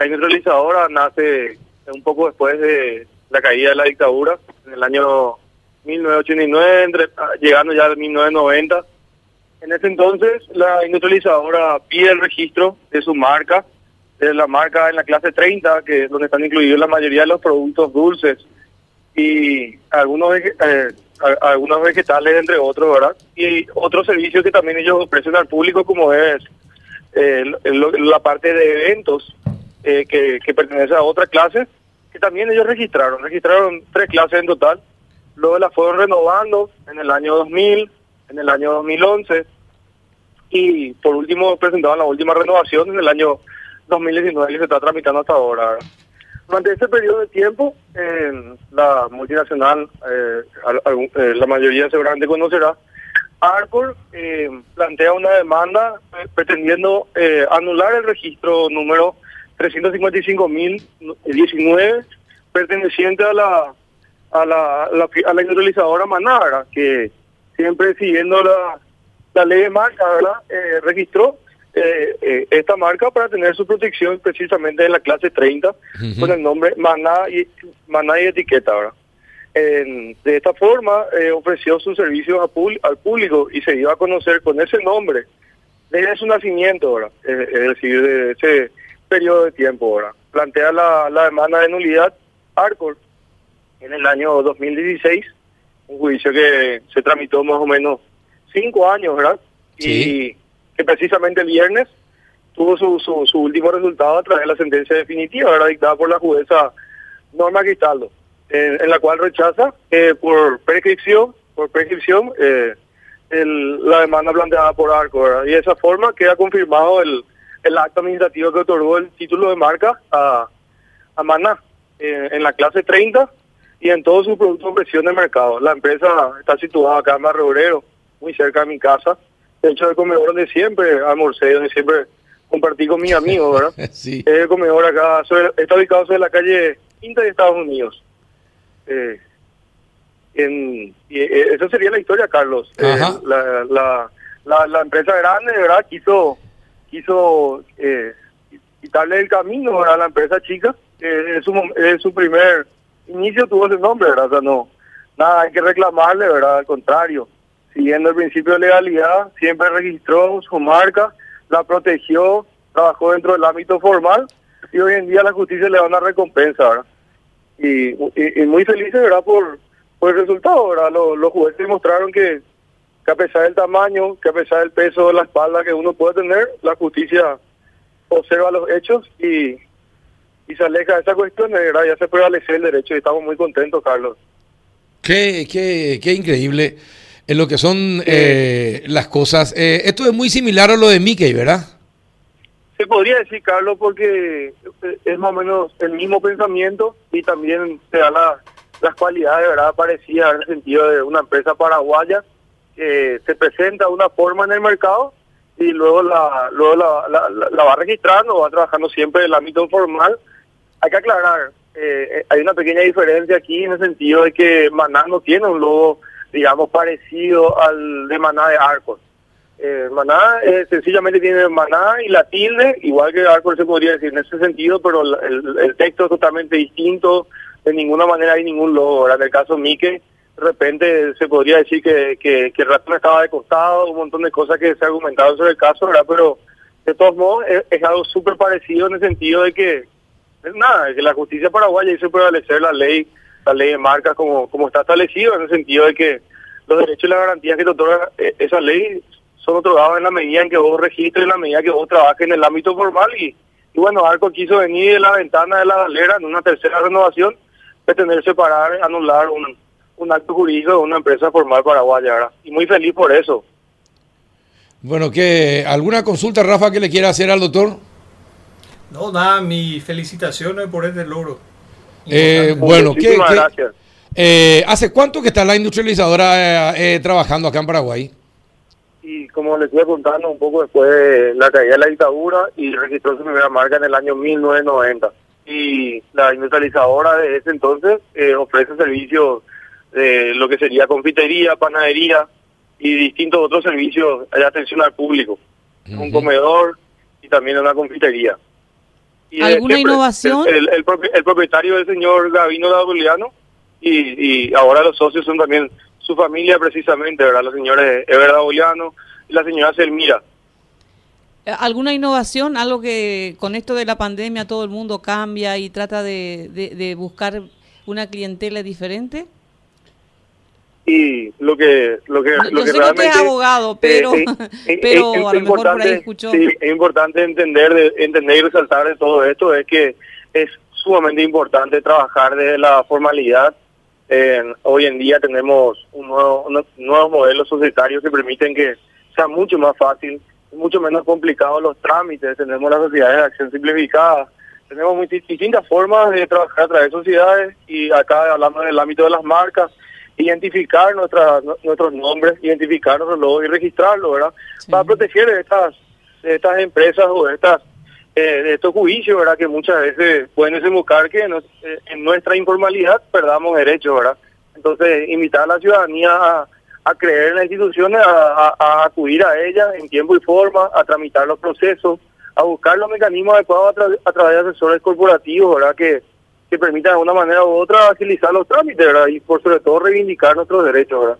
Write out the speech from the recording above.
la industrializadora nace un poco después de la caída de la dictadura, en el año 1989, entre, ah, llegando ya al 1990. En ese entonces, la industrializadora pide el registro de su marca, de la marca en la clase 30, que es donde están incluidos la mayoría de los productos dulces y algunos eh, algunos vegetales, entre otros, ¿verdad? Y otros servicios que también ellos ofrecen al público, como es eh, la parte de eventos, eh, que, que pertenece a otra clase, que también ellos registraron. Registraron tres clases en total. Luego las fueron renovando en el año 2000, en el año 2011 y por último presentaron la última renovación en el año 2019 que se está tramitando hasta ahora. Durante ese periodo de tiempo, la multinacional, eh, eh, la mayoría seguramente conocerá, Arcor eh, plantea una demanda pretendiendo anular el registro número 355.019 perteneciente a la a la, a la industrializadora Manara, que siempre siguiendo la, la ley de marca, ¿verdad? registró eh, eh, esta marca para tener su protección precisamente en la clase 30 con el nombre Maná y, Maná y etiqueta. ¿verdad? de esta forma eh, ofreció sus servicios al público y se dio a conocer con ese nombre desde su nacimiento, ¿verdad? es decir, de ese periodo de tiempo. ¿verdad? Plantea la, la demanda de nulidad Arcor en el año 2016, un juicio que se tramitó más o menos cinco años, ¿verdad? Y precisamente el viernes tuvo su, su, último resultado a través de la sentencia definitiva, era dictada por la jueza Norma Cristaldo, en, la cual rechaza eh, por prescripción, por prescripción eh, la demanda planteada por Arco, y de esa forma queda confirmado el, el acto administrativo que otorgó el título de marca a, a Maná en la clase 30 y en todos sus productos de presión de mercado. La empresa está situada acá en Barrio Obrero, muy cerca de mi casa, de hecho el comedor donde siempre almorcé, donde siempre compartí con mis amigos, ¿verdad? sí. Es el comedor acá, está ubicado sobre la calle Quinta de Estados Unidos. Eh, en, y eh, esa sería la historia, Carlos. Eh, la, la, la, la, empresa grande, ¿verdad? Quiso, quiso eh, quitarle el camino a la empresa chica. Eh, en, su, en su primer inicio tuvo ese nombre, ¿verdad? No, nada hay que reclamarle, ¿verdad? Al contrario siguiendo el principio de legalidad, siempre registró su marca, la protegió, trabajó dentro del ámbito formal y hoy en día la justicia le da una recompensa, ¿verdad? Y, muy felices, ¿verdad? Por, por el resultado, ¿verdad? Los, jueces demostraron que, que a pesar del tamaño, que a pesar del peso de la espalda que uno puede tener, la justicia observa los hechos y, y se aleja de esa cuestión, ¿verdad? Ya se prevalecer el derecho y estamos muy contentos, Carlos. Qué, qué, qué increíble en lo que son eh, las cosas. Eh, esto es muy similar a lo de Mickey, ¿verdad? Se podría decir, Carlos, porque es más o menos el mismo pensamiento y también se da la, las cualidades, ¿verdad? Parecidas en el sentido de una empresa paraguaya que se presenta una forma en el mercado y luego la luego la, la, va registrando, va trabajando siempre en el ámbito formal. Hay que aclarar, eh, hay una pequeña diferencia aquí en el sentido de que Maná no tiene un logo digamos, parecido al de Maná de Arcos. Eh, Maná eh, sencillamente tiene Maná y la tilde, igual que Arcos se podría decir en ese sentido, pero el, texto es totalmente distinto, de ninguna manera hay ningún logo. En el caso Mike, de repente se podría decir que, que, el ratón estaba de costado, un montón de cosas que se argumentado sobre el caso, ¿verdad? Pero de todos modos es, algo súper parecido en el sentido de que, nada, que la justicia paraguaya hizo prevalecer la ley la ley de marcas como, como está establecido, en el sentido de que los derechos y las garantías que te otorga eh, esa ley son otorgados en la medida en que vos registres, en la medida que vos trabajes en el ámbito formal y, y bueno, Arco quiso venir de la ventana de la galera en una tercera renovación, pretender separar, anular un, un acto jurídico de una empresa formal paraguaya, ¿verdad? Y muy feliz por eso. Bueno, ¿qué, ¿alguna consulta, Rafa, que le quiera hacer al doctor? No, nada, mi felicitaciones por este logro. Eh, bueno, ¿qué, eh, ¿hace cuánto que está la industrializadora eh, trabajando acá en Paraguay? Y como les estoy contando, un poco después de la caída de la dictadura y registró su primera marca en el año 1990. Y la industrializadora de ese entonces ofrece servicios de lo que sería confitería, panadería y distintos otros servicios de atención al público. Un comedor y también una confitería. Y ¿Alguna innovación? El, el, propietario es el señor Gavino Dabuliano y, y ahora los socios son también su familia precisamente, ¿verdad? La señora Ever Dabuliano y la señora Selmira. ¿Alguna innovación? Algo que con esto de la pandemia todo el mundo cambia y trata de, de buscar una clientela diferente? Y lo que lo que, lo que realmente es abogado pero pero a lo mejor por ahí escuchó. sí, es importante entender de, entender y resaltar de todo esto es que es sumamente importante trabajar desde la formalidad. Hoy en día tenemos un nuevo, unos nuevos modelos societarios que permiten que sea mucho más fácil mucho menos complicado los trámites. Tenemos las sociedades de acción simplificada. Tenemos muy distintas formas de trabajar a través de sociedades y acá hablamos del ámbito de las marcas identificar nuestra, nuestros nombres, identificar nuestros logos y registrarlo, ¿verdad? Para proteger estas, estas empresas o estas, eh, de estos juicios, ¿verdad? Que muchas veces pueden desembocar que eh, en nuestra informalidad perdamos derechos, ¿verdad? Entonces, invitar a la ciudadanía a, creer en las instituciones, a, acudir a ellas en tiempo y forma, a tramitar los procesos, a buscar los mecanismos adecuados a, a través de asesores corporativos, ¿verdad? Que que permita de una manera u otra agilizar los trámites, ¿verdad? Y por sobre todo reivindicar nuestros derechos, ¿verdad?